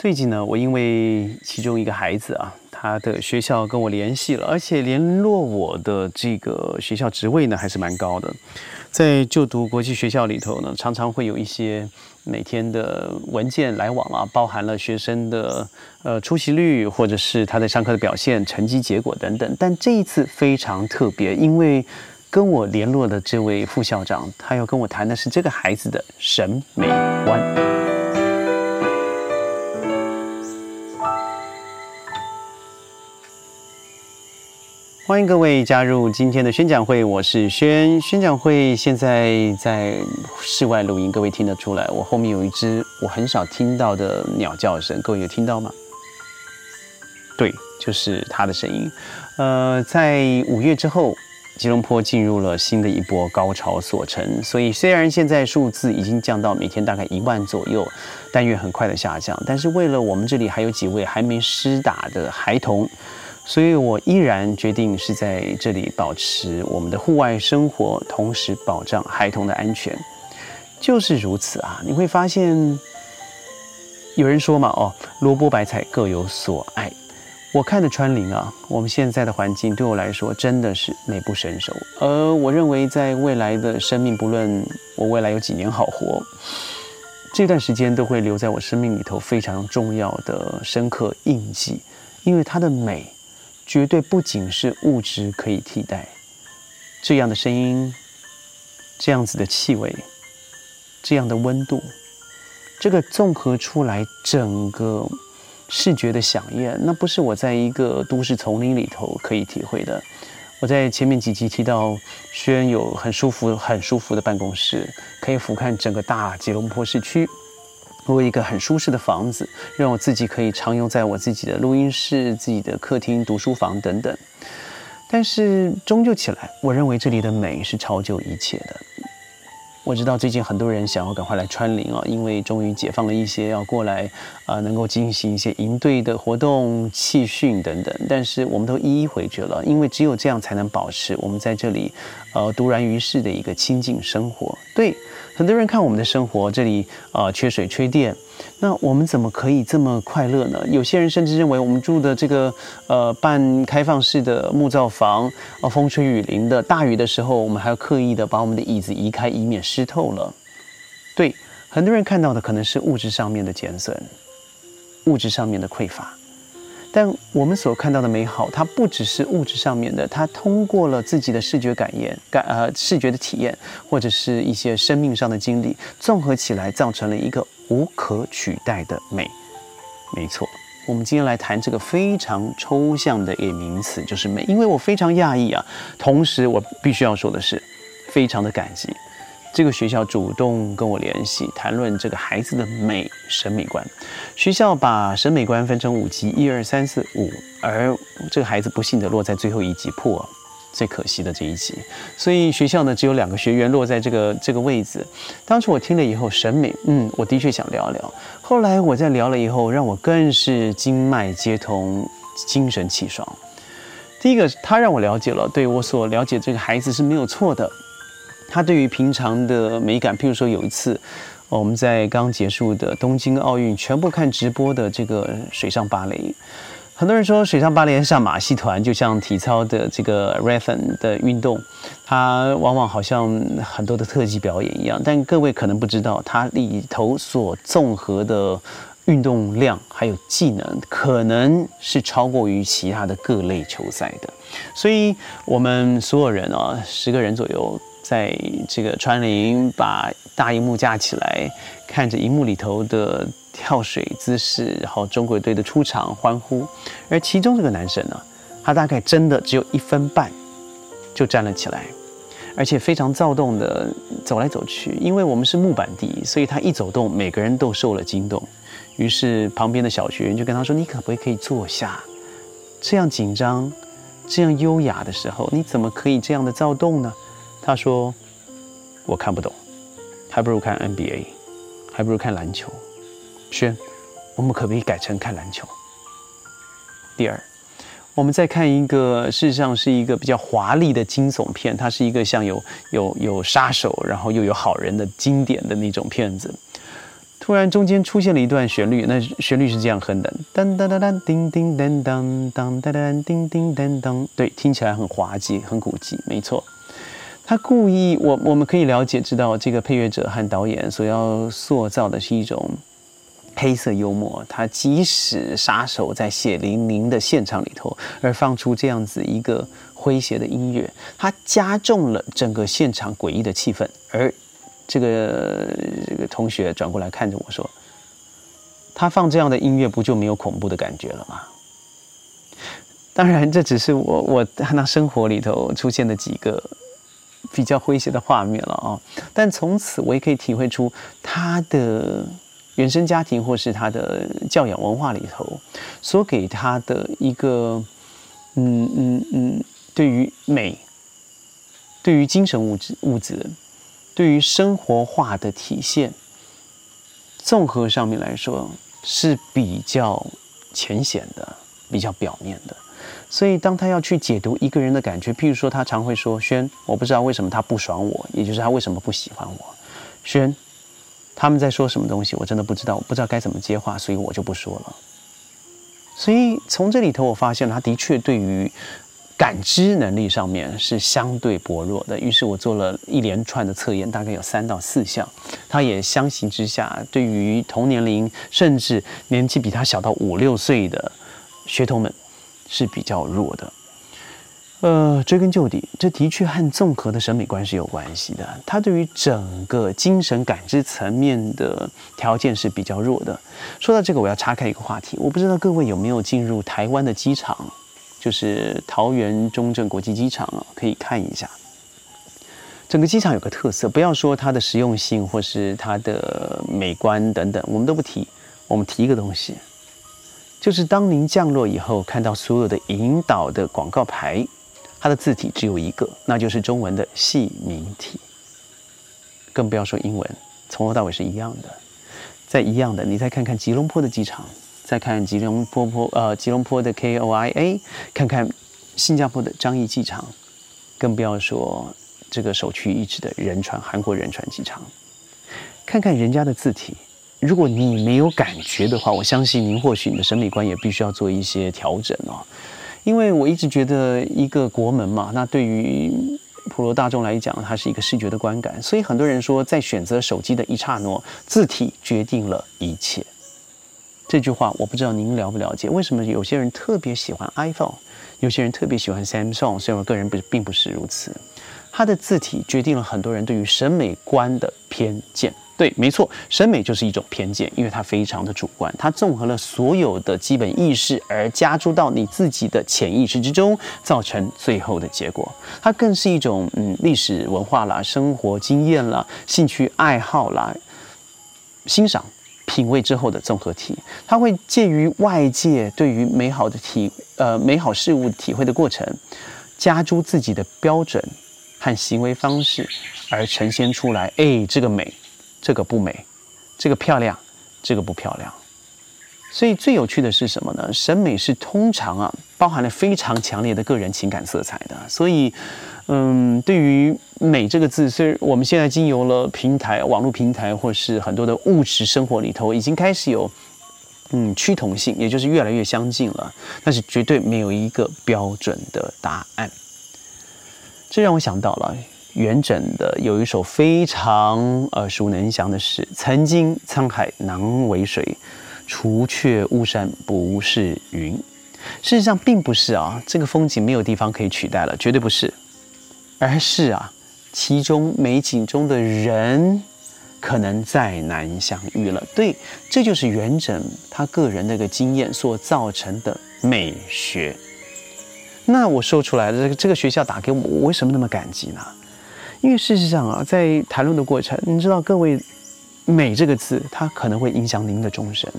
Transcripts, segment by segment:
最近呢，我因为其中一个孩子啊，他的学校跟我联系了，而且联络我的这个学校职位呢还是蛮高的。在就读国际学校里头呢，常常会有一些每天的文件来往啊，包含了学生的呃出席率，或者是他在上课的表现、成绩结果等等。但这一次非常特别，因为跟我联络的这位副校长，他要跟我谈的是这个孩子的审美观。欢迎各位加入今天的宣讲会，我是轩。宣讲会现在在室外录音，各位听得出来，我后面有一只我很少听到的鸟叫声，各位有听到吗？对，就是它的声音。呃，在五月之后，吉隆坡进入了新的一波高潮所成，所以虽然现在数字已经降到每天大概一万左右，但愿很快的下降。但是为了我们这里还有几位还没施打的孩童。所以我依然决定是在这里保持我们的户外生活，同时保障孩童的安全，就是如此啊！你会发现，有人说嘛，哦，萝卜白菜各有所爱。我看的川林啊，我们现在的环境对我来说真的是美不胜收。而我认为，在未来的生命，不论我未来有几年好活，这段时间都会留在我生命里头非常重要的深刻印记，因为它的美。绝对不仅是物质可以替代，这样的声音，这样子的气味，这样的温度，这个综合出来整个视觉的响应，那不是我在一个都市丛林里头可以体会的。我在前面几集提到，虽然有很舒服、很舒服的办公室，可以俯瞰整个大吉隆坡市区。我一个很舒适的房子，让我自己可以常用在我自己的录音室、自己的客厅、读书房等等。但是终究起来，我认为这里的美是超就一切的。我知道最近很多人想要赶快来川林啊，因为终于解放了一些，要过来啊，能够进行一些营队的活动、气训等等。但是我们都一一回绝了，因为只有这样才能保持我们在这里呃独然于世的一个清静生活。对。很多人看我们的生活，这里啊缺水缺电，那我们怎么可以这么快乐呢？有些人甚至认为我们住的这个呃半开放式的木造房，啊风吹雨淋的，大雨的时候我们还要刻意的把我们的椅子移开，以免湿透了。对，很多人看到的可能是物质上面的减损，物质上面的匮乏。但我们所看到的美好，它不只是物质上面的，它通过了自己的视觉感验、感呃视觉的体验，或者是一些生命上的经历，综合起来造成了一个无可取代的美。没错，我们今天来谈这个非常抽象的一名词，就是美。因为我非常讶异啊，同时我必须要说的是，非常的感激。这个学校主动跟我联系，谈论这个孩子的美审美观。学校把审美观分成五级，一二三四五，而这个孩子不幸的落在最后一级破，最可惜的这一级。所以学校呢只有两个学员落在这个这个位置。当初我听了以后，审美，嗯，我的确想聊聊。后来我在聊了以后，让我更是经脉接通，精神气爽。第一个，他让我了解了，对我所了解这个孩子是没有错的。他对于平常的美感，譬如说有一次，我们在刚结束的东京奥运，全部看直播的这个水上芭蕾。很多人说水上芭蕾像马戏团，就像体操的这个 r a t h o n 的运动，它往往好像很多的特技表演一样。但各位可能不知道，它里头所综合的运动量还有技能，可能是超过于其他的各类球赛的。所以，我们所有人啊，十个人左右。在这个川林把大荧幕架起来，看着荧幕里头的跳水姿势，然后中国队的出场欢呼。而其中这个男生呢，他大概真的只有一分半就站了起来，而且非常躁动的走来走去。因为我们是木板地，所以他一走动，每个人都受了惊动。于是旁边的小学员就跟他说：“你可不可以坐下？这样紧张、这样优雅的时候，你怎么可以这样的躁动呢？”他说：“我看不懂，还不如看 NBA，还不如看篮球。”轩，我们可不可以改成看篮球？第二，我们再看一个，事实上是一个比较华丽的惊悚片，它是一个像有有有杀手，然后又有好人的经典的那种片子。突然中间出现了一段旋律，那旋律是这样哼的：当当当当，叮叮当当，当当当，叮叮当当。对，听起来很滑稽，很古迹，没错。他故意，我我们可以了解知道，这个配乐者和导演所要塑造的是一种黑色幽默。他即使杀手在血淋淋的现场里头，而放出这样子一个诙谐的音乐，他加重了整个现场诡异的气氛。而这个这个同学转过来看着我说：“他放这样的音乐，不就没有恐怖的感觉了吗？”当然，这只是我我那生活里头出现的几个。比较诙谐的画面了啊，但从此我也可以体会出他的原生家庭或是他的教养文化里头所给他的一个嗯嗯嗯，对于美、对于精神物质物质、对于生活化的体现，综合上面来说是比较浅显的、比较表面的。所以，当他要去解读一个人的感觉，譬如说，他常会说：“轩，我不知道为什么他不爽我，也就是他为什么不喜欢我。”轩，他们在说什么东西，我真的不知道，我不知道该怎么接话，所以我就不说了。所以从这里头，我发现他的确对于感知能力上面是相对薄弱的。于是我做了一连串的测验，大概有三到四项。他也相形之下，对于同年龄甚至年纪比他小到五六岁的学童们。是比较弱的，呃，追根究底，这的确和综合的审美观是有关系的。他对于整个精神感知层面的条件是比较弱的。说到这个，我要岔开一个话题，我不知道各位有没有进入台湾的机场，就是桃园中正国际机场啊，可以看一下。整个机场有个特色，不要说它的实用性或是它的美观等等，我们都不提，我们提一个东西。就是当您降落以后，看到所有的引导的广告牌，它的字体只有一个，那就是中文的细明体。更不要说英文，从头到尾是一样的。再一样的，你再看看吉隆坡的机场，再看吉隆坡坡呃吉隆坡的 KOIA，看看新加坡的樟宜机场，更不要说这个首屈一指的仁川韩国仁川机场，看看人家的字体。如果你没有感觉的话，我相信您或许你的审美观也必须要做一些调整哦。因为我一直觉得一个国门嘛，那对于普罗大众来讲，它是一个视觉的观感。所以很多人说，在选择手机的一刹那，字体决定了一切。这句话我不知道您了不了解？为什么有些人特别喜欢 iPhone，有些人特别喜欢 Samsung？虽然我个人不并不是如此，它的字体决定了很多人对于审美观的偏见。对，没错，审美就是一种偏见，因为它非常的主观，它综合了所有的基本意识而加诸到你自己的潜意识之中，造成最后的结果。它更是一种嗯历史文化啦、生活经验啦、兴趣爱好啦、欣赏品味之后的综合体。它会介于外界对于美好的体呃美好事物体会的过程，加诸自己的标准和行为方式而呈现出来。哎，这个美。这个不美，这个漂亮，这个不漂亮。所以最有趣的是什么呢？审美是通常啊，包含了非常强烈的个人情感色彩的。所以，嗯，对于“美”这个字，虽然我们现在经由了平台、网络平台，或是很多的物质生活里头，已经开始有嗯趋同性，也就是越来越相近了。但是绝对没有一个标准的答案。这让我想到了。元稹的有一首非常耳熟能详的诗：“曾经沧海难为水，除却巫山不是云。”事实上，并不是啊，这个风景没有地方可以取代了，绝对不是，而是啊，其中美景中的人可能再难相遇了。对，这就是元稹他个人的一个经验所造成的美学。那我说出来的这个这个学校打给我，我为什么那么感激呢？因为事实上啊，在谈论的过程，你知道，各位，美这个字，它可能会影响您的终身。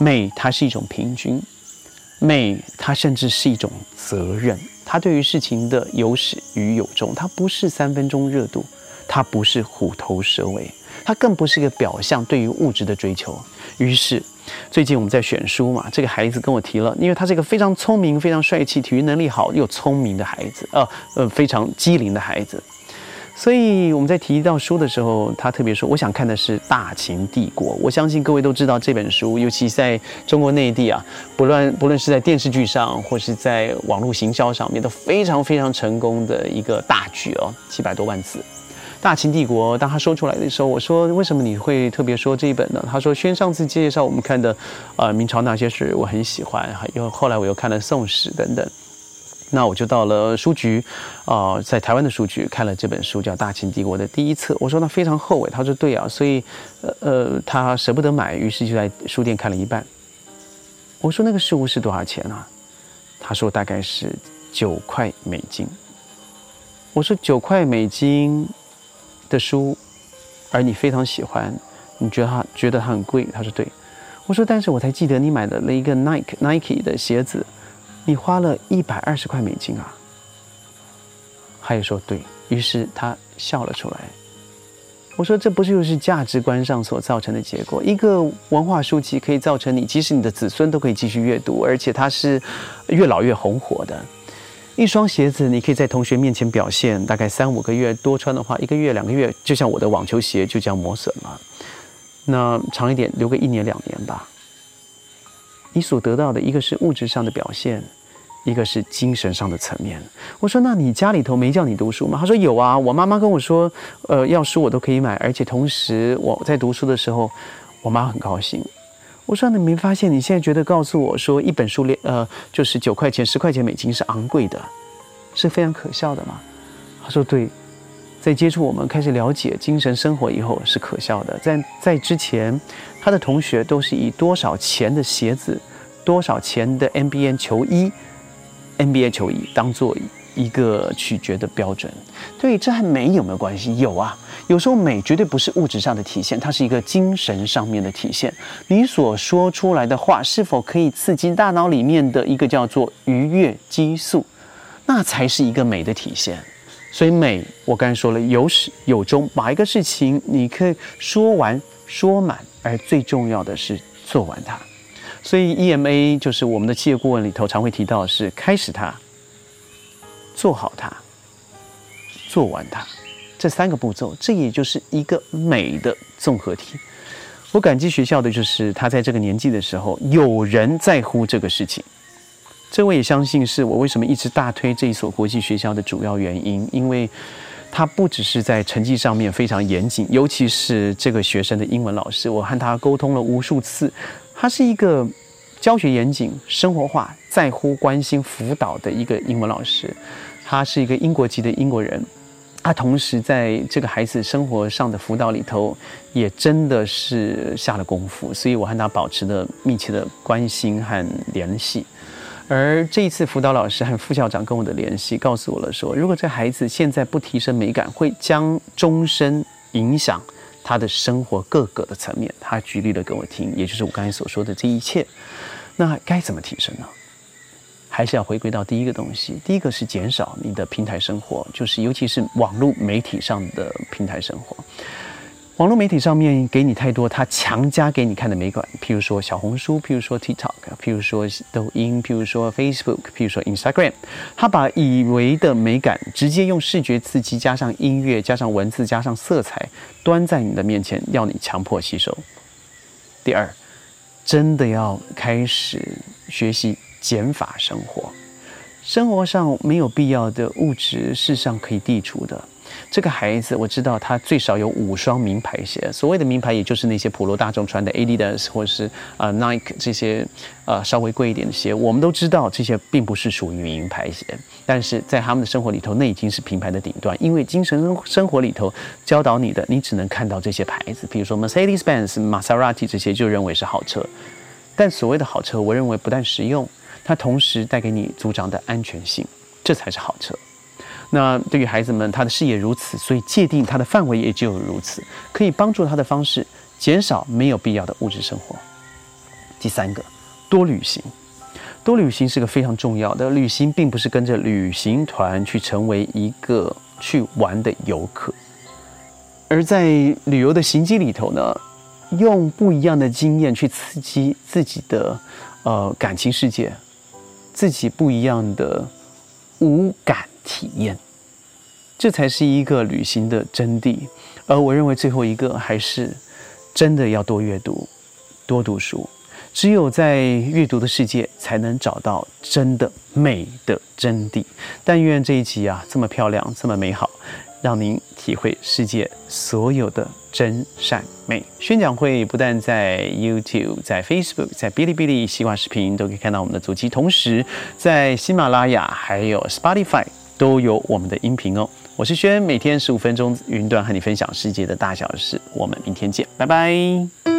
美，它是一种平均；美，它甚至是一种责任。它对于事情的有始与有终，它不是三分钟热度，它不是虎头蛇尾，它更不是一个表象对于物质的追求。于是，最近我们在选书嘛，这个孩子跟我提了，因为他是一个非常聪明、非常帅气、体育能力好又聪明的孩子，呃呃，非常机灵的孩子。所以我们在提到书的时候，他特别说，我想看的是《大秦帝国》。我相信各位都知道这本书，尤其在中国内地啊，不论不论是在电视剧上，或是在网络行销上面，都非常非常成功的一个大剧哦，七百多万字。大秦帝国，当他说出来的时候，我说为什么你会特别说这一本呢？他说，轩上次介绍我们看的，呃，明朝那些事我很喜欢，又后来我又看了宋史等等，那我就到了书局，啊，在台湾的书局看了这本书，叫《大秦帝国》的第一册。我说那非常厚诶，他说对啊，所以，呃呃，他舍不得买，于是就在书店看了一半。我说那个书是多少钱啊？他说大概是九块美金。我说九块美金。的书，而你非常喜欢，你觉得它觉得它很贵？他说对，我说但是我才记得你买的了一个 Nike Nike 的鞋子，你花了一百二十块美金啊。他也说对，于是他笑了出来。我说这不是就是价值观上所造成的结果？一个文化书籍可以造成你，即使你的子孙都可以继续阅读，而且它是越老越红火的。一双鞋子，你可以在同学面前表现，大概三五个月，多穿的话，一个月、两个月，就像我的网球鞋就这样磨损了。那长一点，留个一年两年吧。你所得到的一个是物质上的表现，一个是精神上的层面。我说，那你家里头没叫你读书吗？他说有啊，我妈妈跟我说，呃，要书我都可以买，而且同时我在读书的时候，我妈很高兴。我说你没发现？你现在觉得告诉我说一本书连呃就是九块钱、十块钱美金是昂贵的，是非常可笑的吗？他说对，在接触我们开始了解精神生活以后是可笑的。在在之前，他的同学都是以多少钱的鞋子、多少钱的 NBA 球衣、NBA 球衣当做一个取决的标准。对，这和美有没有关系？有啊。有时候美绝对不是物质上的体现，它是一个精神上面的体现。你所说出来的话是否可以刺激大脑里面的一个叫做愉悦激素，那才是一个美的体现。所以美，我刚才说了有始有终，把一个事情你可以说完说满，而最重要的是做完它。所以 EMA 就是我们的企业顾问里头常会提到的是开始它，做好它，做完它。这三个步骤，这也就是一个美的综合体。我感激学校的就是他在这个年纪的时候，有人在乎这个事情。这我也相信是我为什么一直大推这一所国际学校的主要原因，因为他不只是在成绩上面非常严谨，尤其是这个学生的英文老师，我和他沟通了无数次，他是一个教学严谨、生活化、在乎、关心、辅导的一个英文老师。他是一个英国籍的英国人。他同时在这个孩子生活上的辅导里头，也真的是下了功夫，所以我和他保持了密切的关心和联系。而这一次辅导老师和副校长跟我的联系，告诉我了说，如果这孩子现在不提升美感，会将终身影响他的生活各个的层面。他举例了给我听，也就是我刚才所说的这一切。那该怎么提升呢？还是要回归到第一个东西，第一个是减少你的平台生活，就是尤其是网络媒体上的平台生活。网络媒体上面给你太多，他强加给你看的美感，譬如说小红书，譬如说 TikTok，譬如说抖音，譬如说 Facebook，譬如说 Instagram，他把以为的美感直接用视觉刺激，加上音乐，加上文字，加上色彩，端在你的面前，要你强迫吸收。第二，真的要开始学习。减法生活，生活上没有必要的物质，事实上可以剔除的。这个孩子，我知道他最少有五双名牌鞋。所谓的名牌，也就是那些普罗大众穿的 Adidas 或是啊 Nike 这些呃稍微贵一点的鞋。我们都知道这些并不是属于名牌鞋，但是在他们的生活里头，那已经是品牌的顶端。因为精神生活里头教导你的，你只能看到这些牌子，比如说 Mercedes-Benz、Maserati 这些，就认为是好车。但所谓的好车，我认为不但实用。它同时带给你组长的安全性，这才是好车。那对于孩子们，他的视野如此，所以界定他的范围也就如此，可以帮助他的方式减少没有必要的物质生活。第三个，多旅行，多旅行是个非常重要的。旅行并不是跟着旅行团去成为一个去玩的游客，而在旅游的行迹里头呢，用不一样的经验去刺激自己的呃感情世界。自己不一样的五感体验，这才是一个旅行的真谛。而我认为最后一个还是真的要多阅读，多读书。只有在阅读的世界，才能找到真的美的真谛。但愿这一集啊，这么漂亮，这么美好，让您体会世界所有的真善美。宣讲会不但在 YouTube、在 Facebook、在哔哩哔哩、西瓜视频都可以看到我们的足迹，同时在喜马拉雅还有 Spotify 都有我们的音频哦。我是轩，每天十五分钟云端和你分享世界的大小事。我们明天见，拜拜。